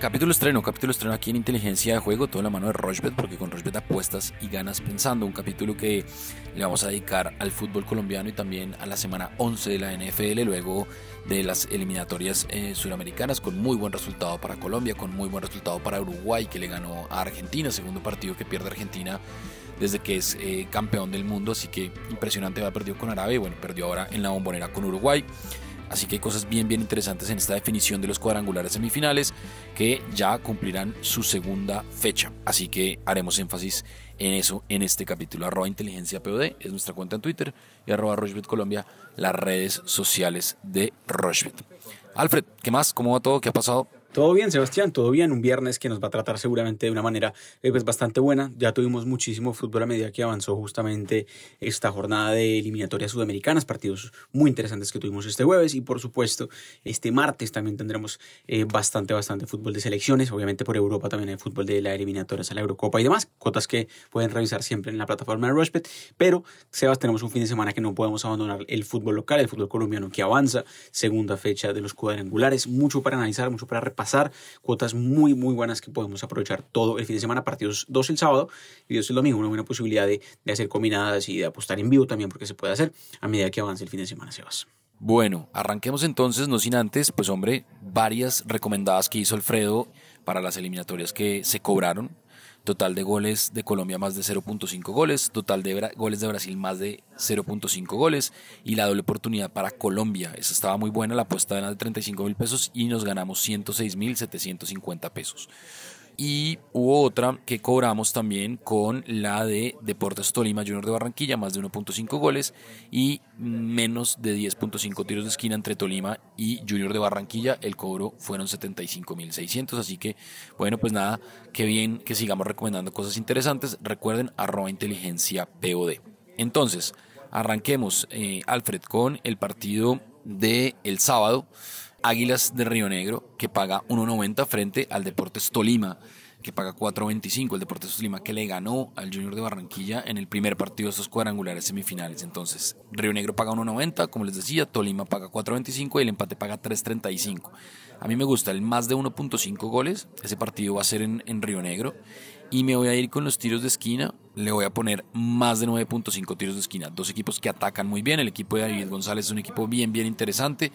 Capítulo estreno, capítulo estreno aquí en Inteligencia de Juego, toda la mano de Rochbet, porque con Rochbet apuestas y ganas pensando. Un capítulo que le vamos a dedicar al fútbol colombiano y también a la semana 11 de la NFL, luego de las eliminatorias eh, suramericanas, con muy buen resultado para Colombia, con muy buen resultado para Uruguay, que le ganó a Argentina, segundo partido que pierde Argentina desde que es eh, campeón del mundo, así que impresionante, va perdido con Arabia, bueno, perdió ahora en la bombonera con Uruguay. Así que hay cosas bien, bien interesantes en esta definición de los cuadrangulares semifinales que ya cumplirán su segunda fecha. Así que haremos énfasis en eso en este capítulo. Arroba inteligencia POD es nuestra cuenta en Twitter y arroba Rochbet Colombia, las redes sociales de Rochbet. Alfred, ¿qué más? ¿Cómo va todo? ¿Qué ha pasado? Todo bien, Sebastián, todo bien. Un viernes que nos va a tratar seguramente de una manera eh, pues, bastante buena. Ya tuvimos muchísimo fútbol a medida que avanzó justamente esta jornada de eliminatorias sudamericanas, partidos muy interesantes que tuvimos este jueves y por supuesto este martes también tendremos eh, bastante, bastante fútbol de selecciones. Obviamente por Europa también hay fútbol de la eliminatorias a la Eurocopa y demás, cotas que pueden revisar siempre en la plataforma de Rushbet. Pero, Sebas, tenemos un fin de semana que no podemos abandonar el fútbol local, el fútbol colombiano que avanza, segunda fecha de los cuadrangulares, mucho para analizar, mucho para repasar pasar, cuotas muy, muy buenas que podemos aprovechar todo el fin de semana, partidos dos el sábado y dos el domingo, una buena posibilidad de, de hacer combinadas y de apostar en vivo también, porque se puede hacer a medida que avance el fin de semana, Sebas. Bueno, arranquemos entonces, no sin antes, pues hombre, varias recomendadas que hizo Alfredo para las eliminatorias que se cobraron. Total de goles de Colombia más de 0.5 goles, total de goles de Brasil más de 0.5 goles y la doble oportunidad para Colombia. Esa estaba muy buena, la apuesta era de 35 mil pesos y nos ganamos 106 mil 750 pesos y hubo otra que cobramos también con la de Deportes Tolima Junior de Barranquilla, más de 1.5 goles y menos de 10.5 tiros de esquina entre Tolima y Junior de Barranquilla. El cobro fueron 75.600, así que bueno, pues nada, qué bien que sigamos recomendando cosas interesantes. Recuerden arroba inteligencia POD. Entonces, arranquemos, eh, Alfred, con el partido del el sábado. Águilas de Río Negro, que paga 1.90 frente al Deportes Tolima, que paga 4.25. El Deportes Tolima que le ganó al Junior de Barranquilla en el primer partido de estos cuadrangulares semifinales. Entonces, Río Negro paga 1.90, como les decía, Tolima paga 4.25 y el empate paga 3.35. A mí me gusta el más de 1.5 goles. Ese partido va a ser en, en Río Negro. Y me voy a ir con los tiros de esquina. Le voy a poner más de 9.5 tiros de esquina. Dos equipos que atacan muy bien. El equipo de David González es un equipo bien, bien interesante.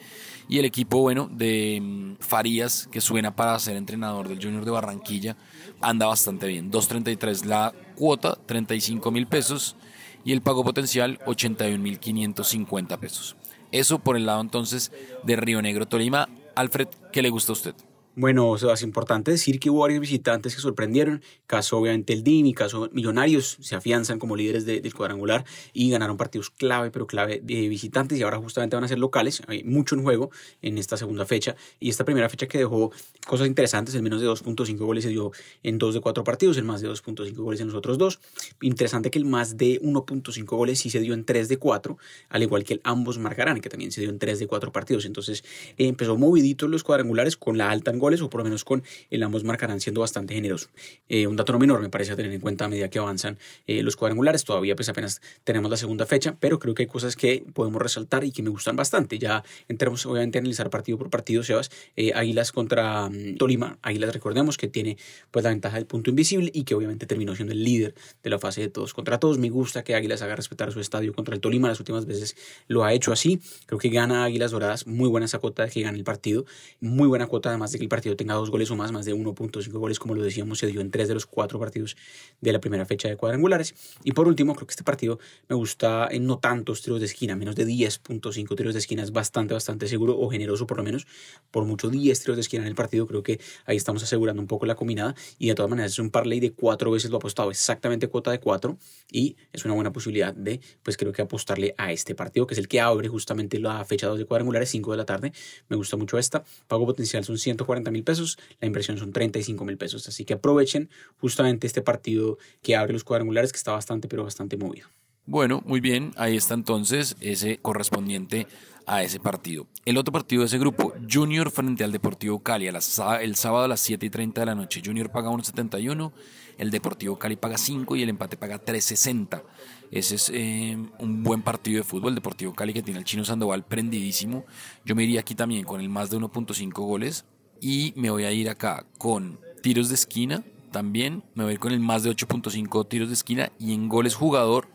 Y el equipo, bueno, de mm, Farías, que suena para ser entrenador del Junior de Barranquilla, anda bastante bien. 2.33 la cuota, 35 mil pesos. Y el pago potencial, 81 mil 550 pesos. Eso por el lado entonces de Río Negro, Tolima. Alfred, ¿qué le gusta a usted? Bueno, es importante decir que hubo varios visitantes que sorprendieron. Caso obviamente el DIM y caso Millonarios se afianzan como líderes del cuadrangular y ganaron partidos clave, pero clave de visitantes y ahora justamente van a ser locales. Hay mucho en juego en esta segunda fecha y esta primera fecha que dejó cosas interesantes. El menos de 2.5 goles se dio en dos de cuatro partidos, el más de 2.5 goles en los otros dos. Interesante que el más de 1.5 goles sí se dio en 3 de 4, al igual que el ambos marcarán, que también se dio en 3 de 4 partidos. Entonces empezó movidito los cuadrangulares con la alta en o por lo menos con el ambos marcarán siendo bastante generosos. Eh, un dato no menor me parece tener en cuenta a medida que avanzan eh, los cuadrangulares. Todavía pues apenas tenemos la segunda fecha, pero creo que hay cosas que podemos resaltar y que me gustan bastante. Ya entremos obviamente a analizar partido por partido, Sebas. Eh, Águilas contra mm, Tolima. Águilas recordemos que tiene pues la ventaja del punto invisible y que obviamente terminó siendo el líder de la fase de todos contra todos. Me gusta que Águilas haga respetar su estadio contra el Tolima. Las últimas veces lo ha hecho así. Creo que gana Águilas Doradas. Muy buena esa cuota de que gane el partido. Muy buena cuota además de que el partido tenga dos goles o más, más de 1.5 goles, como lo decíamos, se dio en tres de los cuatro partidos de la primera fecha de cuadrangulares. Y por último, creo que este partido me gusta en no tantos tiros de esquina, menos de 10.5 tiros de esquina es bastante, bastante seguro o generoso por lo menos, por mucho 10 tiros de esquina en el partido, creo que ahí estamos asegurando un poco la combinada. Y de todas maneras es un parlay de cuatro veces lo apostado, exactamente cuota de cuatro. Y es una buena posibilidad de, pues creo que apostarle a este partido, que es el que abre justamente la fecha 2 de cuadrangulares, 5 de la tarde, me gusta mucho esta, pago potencial son 140 mil pesos, la inversión son 35 mil pesos. Así que aprovechen justamente este partido que abre los cuadrangulares que está bastante, pero bastante movido. Bueno, muy bien, ahí está entonces ese correspondiente a ese partido. El otro partido de ese grupo, Junior frente al Deportivo Cali, el sábado a las 7 y 30 de la noche. Junior paga 1.71, el Deportivo Cali paga 5 y el empate paga 3.60. Ese es eh, un buen partido de fútbol. El Deportivo Cali que tiene al Chino Sandoval prendidísimo. Yo me iría aquí también con el más de 1.5 goles Y me voy a ir acá con tiros de esquina también. Me voy a ir con el más de 8.5 tiros de esquina. Y en goles jugador,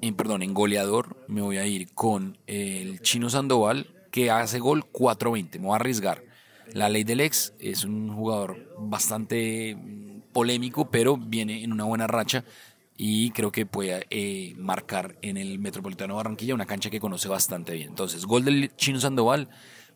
en, perdón, en goleador, me voy a ir con el chino Sandoval, que hace gol 4.20. Me voy a arriesgar. La ley del ex es un jugador bastante polémico, pero viene en una buena racha y creo que puede eh, marcar en el Metropolitano Barranquilla una cancha que conoce bastante bien. Entonces, gol del Chino Sandoval,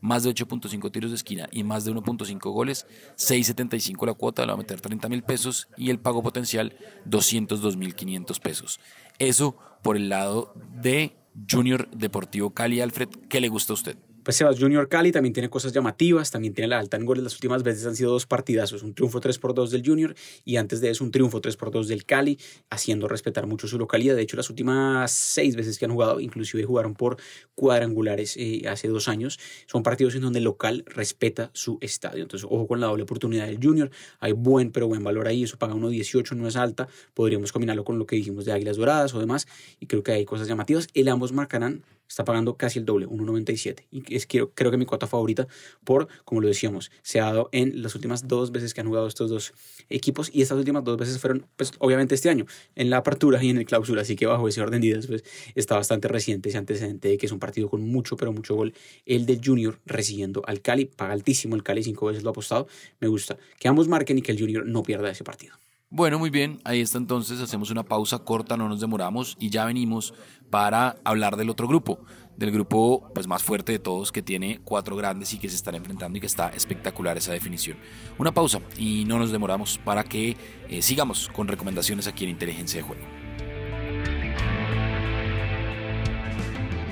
más de 8.5 tiros de esquina y más de 1.5 goles, 6.75 la cuota, le va a meter 30 mil pesos y el pago potencial 202 mil 500 pesos. Eso por el lado de Junior Deportivo Cali Alfred, ¿qué le gusta a usted? Pues Sebas Junior Cali también tiene cosas llamativas, también tiene la alta en goles. Las últimas veces han sido dos partidazos, un triunfo 3 por 2 del Junior y antes de eso un triunfo 3 por 2 del Cali, haciendo respetar mucho su localidad. De hecho, las últimas seis veces que han jugado, inclusive jugaron por cuadrangulares eh, hace dos años, son partidos en donde el local respeta su estadio. Entonces, ojo con la doble oportunidad del Junior. Hay buen, pero buen valor ahí. Eso paga 1.18, no es alta. Podríamos combinarlo con lo que dijimos de Águilas Doradas o demás. Y creo que hay cosas llamativas. El ambos marcarán está pagando casi el doble, 1.97. Y es creo, creo que mi cuota favorita por, como lo decíamos, se ha dado en las últimas dos veces que han jugado estos dos equipos y estas últimas dos veces fueron, pues obviamente este año, en la apertura y en el clausura, así que bajo ese orden de ideas, pues está bastante reciente ese antecedente de que es un partido con mucho, pero mucho gol. El del Junior recibiendo al Cali, paga altísimo el Cali, cinco veces lo ha apostado, me gusta. Que ambos marquen y que el Junior no pierda ese partido. Bueno, muy bien, ahí está entonces, hacemos una pausa corta, no nos demoramos y ya venimos para hablar del otro grupo, del grupo pues más fuerte de todos que tiene cuatro grandes y que se están enfrentando y que está espectacular esa definición. Una pausa y no nos demoramos para que eh, sigamos con recomendaciones aquí en Inteligencia de Juego.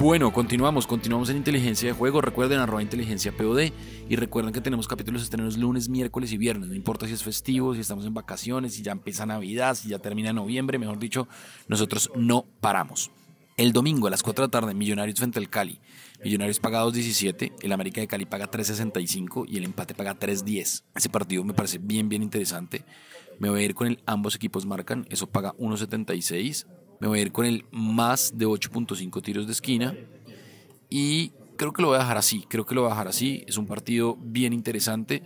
Bueno, continuamos, continuamos en Inteligencia de Juego. Recuerden arroba inteligencia POD y recuerden que tenemos capítulos estrenos lunes, miércoles y viernes. No importa si es festivo, si estamos en vacaciones, si ya empieza Navidad, si ya termina noviembre, mejor dicho, nosotros no paramos. El domingo a las 4 de la tarde, Millonarios frente al Cali. Millonarios paga 2.17, el América de Cali paga 3.65 y el empate paga 3.10. Ese partido me parece bien, bien interesante. Me voy a ir con el ambos equipos marcan, eso paga 1.76 me voy a ir con el más de 8.5 tiros de esquina. Y creo que lo voy a dejar así. Creo que lo voy a dejar así. Es un partido bien interesante.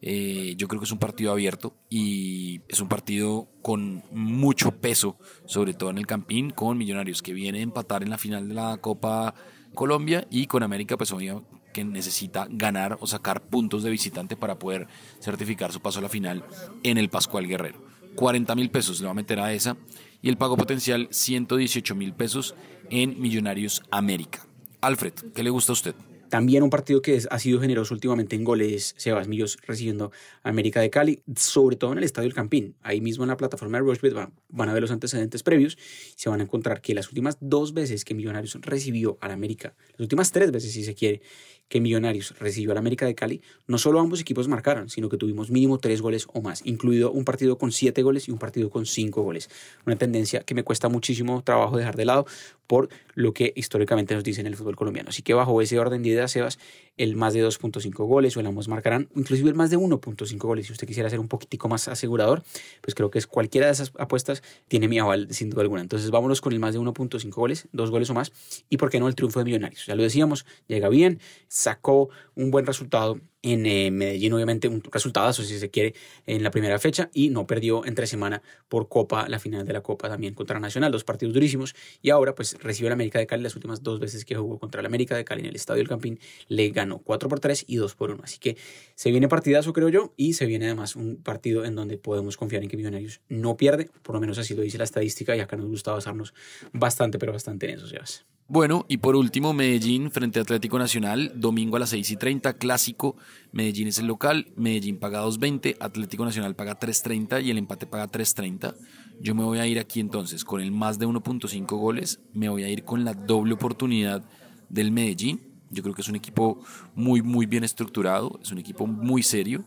Eh, yo creo que es un partido abierto y es un partido con mucho peso, sobre todo en el Campín, con Millonarios que viene a empatar en la final de la Copa Colombia y con América, pues obviamente que necesita ganar o sacar puntos de visitante para poder certificar su paso a la final en el Pascual Guerrero. 40 mil pesos le va a meter a esa y el pago potencial 118 mil pesos en Millonarios América. Alfred, ¿qué le gusta a usted? También un partido que ha sido generoso últimamente en goles, Sebas Millos recibiendo América de Cali, sobre todo en el Estadio El Campín. Ahí mismo en la plataforma de Rushbet van, a ver los antecedentes previos se van a encontrar que las últimas dos veces que Millonarios recibió al América, las últimas tres veces si se quiere, que Millonarios recibió al América de Cali, no solo ambos equipos marcaron, sino que tuvimos mínimo tres goles o más, incluido un partido con siete goles y un partido con cinco goles. Una tendencia que me cuesta muchísimo trabajo dejar de lado por lo que históricamente nos dice en el fútbol colombiano. Así que bajo ese orden de ideas, Sebas, el más de 2.5 goles o el ambos marcarán, inclusive el más de 1.5 goles. Si usted quisiera ser un poquitico más asegurador, pues creo que es cualquiera de esas apuestas tiene mi aval sin duda alguna. Entonces vámonos con el más de 1.5 goles, dos goles o más, y por qué no el triunfo de Millonarios. Ya lo decíamos, llega bien, sacó un buen resultado en eh, Medellín, obviamente un resultado, si se quiere, en la primera fecha y no perdió entre semana por Copa, la final de la Copa también contra Nacional, dos partidos durísimos y ahora pues recibe el América de Cali las últimas dos veces que jugó contra el América de Cali en el Estadio del Campín, le ganó 4 por 3 y 2 por 1, así que se viene partidazo creo yo y se viene además un partido en donde podemos confiar en que Millonarios no pierde, por lo menos así lo dice la estadística y acá nos gusta basarnos bastante pero bastante en eso, Sebas. Bueno, y por último, Medellín frente a Atlético Nacional, domingo a las 6 y 30, clásico. Medellín es el local, Medellín paga 2.20, Atlético Nacional paga 3.30 y el empate paga 3.30. Yo me voy a ir aquí entonces con el más de 1.5 goles, me voy a ir con la doble oportunidad del Medellín. Yo creo que es un equipo muy, muy bien estructurado, es un equipo muy serio.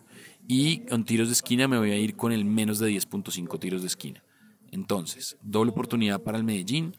Y con tiros de esquina me voy a ir con el menos de 10.5 tiros de esquina. Entonces, doble oportunidad para el Medellín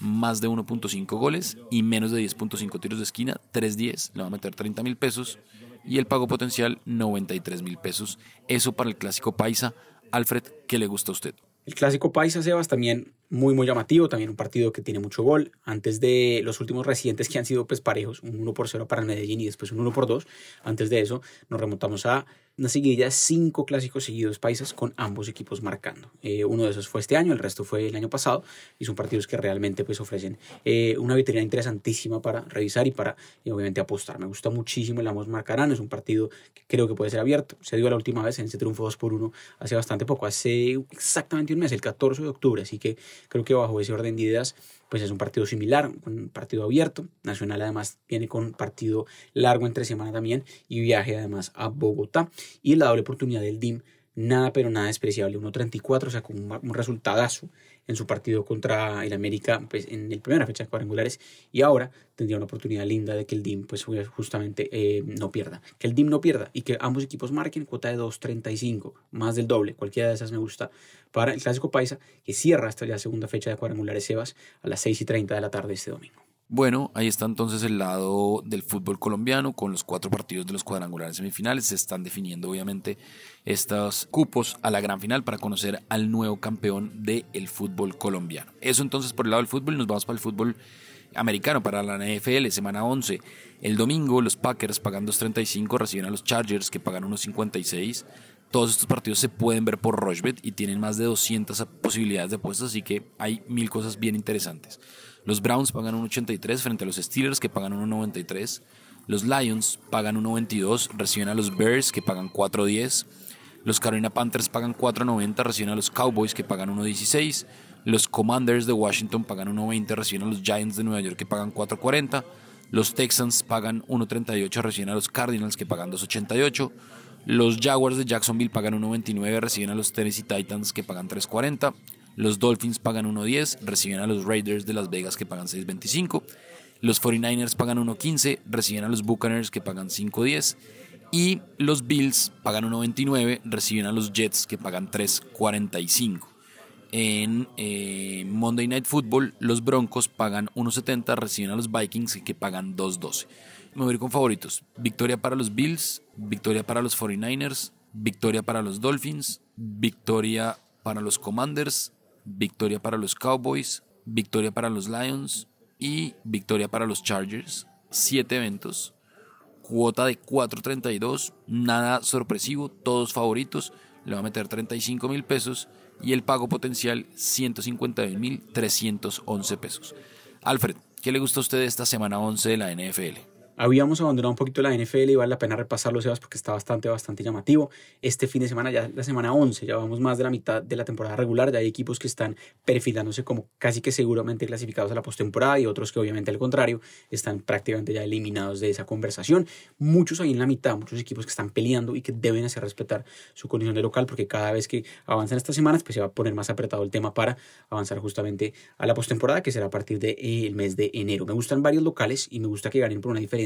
más de 1.5 goles y menos de 10.5 tiros de esquina, 3.10, le va a meter 30 mil pesos y el pago potencial 93 mil pesos. Eso para el clásico paisa. Alfred, ¿qué le gusta a usted? El clásico paisa, Sebas, también muy, muy llamativo. También un partido que tiene mucho gol. Antes de los últimos recientes que han sido pues, parejos, un 1 por 0 para el Medellín y después un 1 por 2. Antes de eso, nos remontamos a una seguidilla de cinco clásicos seguidos paisas con ambos equipos marcando. Eh, uno de esos fue este año, el resto fue el año pasado y son partidos que realmente pues ofrecen eh, una vitrina interesantísima para revisar y para eh, obviamente apostar. Me gusta muchísimo el ambos marcarán, es un partido que creo que puede ser abierto. Se dio la última vez en ese triunfo 2 por 1 hace bastante poco, hace exactamente un mes, el 14 de octubre, así que creo que bajo ese orden de ideas pues es un partido similar, un partido abierto. Nacional además viene con partido largo entre semana también y viaje además a Bogotá. Y la doble oportunidad del DIM, nada pero nada despreciable, 1.34, o sea, con un, un resultadazo en su partido contra el América pues, en el primera fecha de cuadrangulares y ahora tendría una oportunidad linda de que el DIM pues justamente eh, no pierda. Que el DIM no pierda y que ambos equipos marquen cuota de 2.35, más del doble. Cualquiera de esas me gusta para el Clásico Paisa que cierra hasta la segunda fecha de cuadrangulares Sebas a las 6 y 30 de la tarde este domingo. Bueno, ahí está entonces el lado del fútbol colombiano con los cuatro partidos de los cuadrangulares semifinales. Se están definiendo obviamente estos cupos a la gran final para conocer al nuevo campeón del fútbol colombiano. Eso entonces por el lado del fútbol, nos vamos para el fútbol americano, para la NFL, semana 11. El domingo los Packers pagan 2.35 reciben a los Chargers que pagan 1.56. Todos estos partidos se pueden ver por Rochebet y tienen más de 200 posibilidades de apuestas, así que hay mil cosas bien interesantes. Los Browns pagan 1.83 frente a los Steelers que pagan 1.93. Los Lions pagan 1.22, reciben a los Bears que pagan 4.10. Los Carolina Panthers pagan 4.90, reciben a los Cowboys que pagan 1.16. Los Commanders de Washington pagan 1.20, reciben a los Giants de Nueva York que pagan 4.40. Los Texans pagan 1.38, reciben a los Cardinals que pagan 2.88. Los Jaguars de Jacksonville pagan 1.29, reciben a los Tennessee Titans que pagan 3.40. Los Dolphins pagan 1.10, reciben a los Raiders de Las Vegas que pagan 6.25. Los 49ers pagan 1.15, reciben a los Buccaneers que pagan 5.10. Y los Bills pagan 1.29, reciben a los Jets que pagan 3.45. En eh, Monday Night Football, los Broncos pagan 1.70, reciben a los Vikings que pagan 2.12. Me voy a ir con favoritos. Victoria para los Bills, victoria para los 49ers, victoria para los Dolphins, victoria para los Commanders, victoria para los Cowboys, victoria para los Lions y victoria para los Chargers. Siete eventos, cuota de 4.32, nada sorpresivo, todos favoritos. Le va a meter 35 mil pesos y el pago potencial 151 mil 311 pesos. Alfred, ¿qué le gusta a usted esta semana 11 de la NFL? Habíamos abandonado un poquito la NFL y vale la pena repasarlo, Sebas, porque está bastante, bastante llamativo. Este fin de semana, ya la semana 11, ya vamos más de la mitad de la temporada regular. Ya hay equipos que están perfilándose como casi que seguramente clasificados a la postemporada y otros que, obviamente, al contrario, están prácticamente ya eliminados de esa conversación. Muchos ahí en la mitad, muchos equipos que están peleando y que deben hacer respetar su condición de local, porque cada vez que avanzan estas semanas, pues se va a poner más apretado el tema para avanzar justamente a la postemporada, que será a partir del de, mes de enero. Me gustan varios locales y me gusta que ganen por una diferencia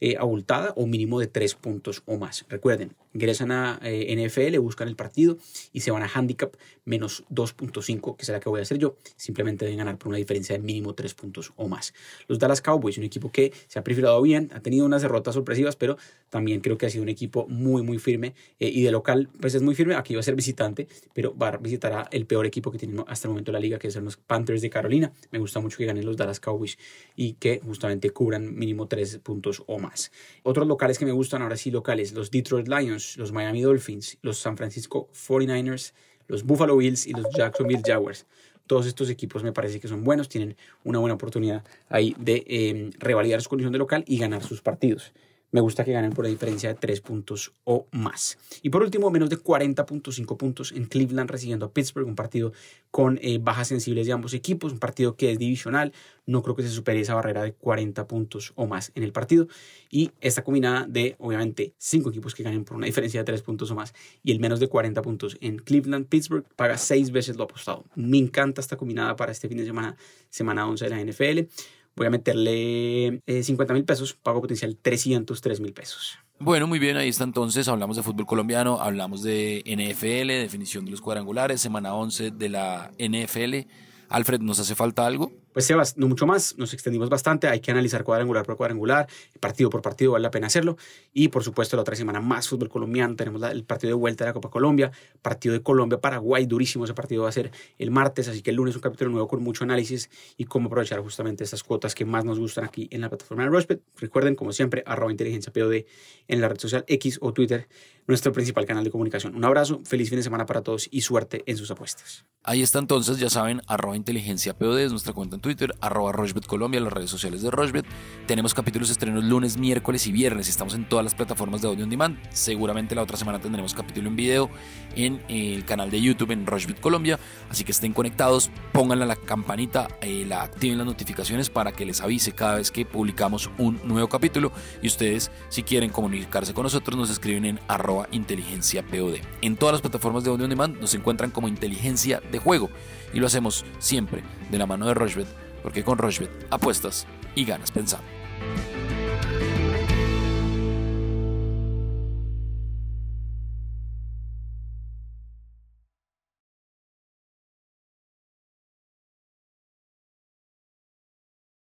eh, abultada o mínimo de tres puntos o más. Recuerden, ingresan a eh, NFL, buscan el partido y se van a handicap menos 2.5, que será que voy a hacer yo. Simplemente deben ganar por una diferencia de mínimo tres puntos o más. Los Dallas Cowboys, un equipo que se ha perfilado bien, ha tenido unas derrotas sorpresivas, pero también creo que ha sido un equipo muy, muy firme eh, y de local, pues es muy firme. Aquí va a ser visitante, pero va a visitar el peor equipo que tiene hasta el momento la liga, que son los Panthers de Carolina. Me gusta mucho que ganen los Dallas Cowboys y que justamente cubran mínimo tres puntos o más. Otros locales que me gustan, ahora sí locales, los Detroit Lions, los Miami Dolphins, los San Francisco 49ers, los Buffalo Bills y los Jacksonville Jaguars. Todos estos equipos me parece que son buenos, tienen una buena oportunidad ahí de eh, revalidar su condición de local y ganar sus partidos. Me gusta que ganen por la diferencia de 3 puntos o más. Y por último, menos de 40.5 puntos en Cleveland recibiendo a Pittsburgh, un partido con eh, bajas sensibles de ambos equipos, un partido que es divisional. No creo que se supere esa barrera de 40 puntos o más en el partido. Y esta combinada de, obviamente, 5 equipos que ganen por una diferencia de 3 puntos o más y el menos de 40 puntos en Cleveland, Pittsburgh, paga 6 veces lo apostado. Me encanta esta combinada para este fin de semana, semana 11 de la NFL voy a meterle 50 eh, mil pesos, pago potencial 303 mil pesos. Bueno, muy bien, ahí está entonces, hablamos de fútbol colombiano, hablamos de NFL, definición de los cuadrangulares, semana 11 de la NFL. Alfred, ¿nos hace falta algo? Pues Sebas, no mucho más, nos extendimos bastante, hay que analizar cuadrangular por cuadrangular, partido por partido, vale la pena hacerlo. Y por supuesto la otra semana más fútbol colombiano, tenemos el partido de vuelta de la Copa Colombia, partido de Colombia-Paraguay, durísimo ese partido va a ser el martes, así que el lunes un capítulo nuevo con mucho análisis y cómo aprovechar justamente estas cuotas que más nos gustan aquí en la plataforma de Rushbet. Recuerden, como siempre, arroba inteligencia POD en la red social X o Twitter, nuestro principal canal de comunicación. Un abrazo, feliz fin de semana para todos y suerte en sus apuestas. Ahí está entonces, ya saben, arroba inteligencia es nuestra cuenta Twitter, arroba Rochbet Colombia, las redes sociales de Rochbet. Tenemos capítulos estrenos lunes, miércoles y viernes. Estamos en todas las plataformas de audio on demand. Seguramente la otra semana tendremos capítulo en video en el canal de YouTube en Rochbet Colombia. Así que estén conectados, pónganle la campanita, eh, la activen las notificaciones para que les avise cada vez que publicamos un nuevo capítulo. Y ustedes, si quieren comunicarse con nosotros, nos escriben en arroba inteligencia POD. En todas las plataformas de audio on demand nos encuentran como inteligencia de juego. Y lo hacemos siempre de la mano de Rochbet porque con Rochbet apuestas y ganas pensando.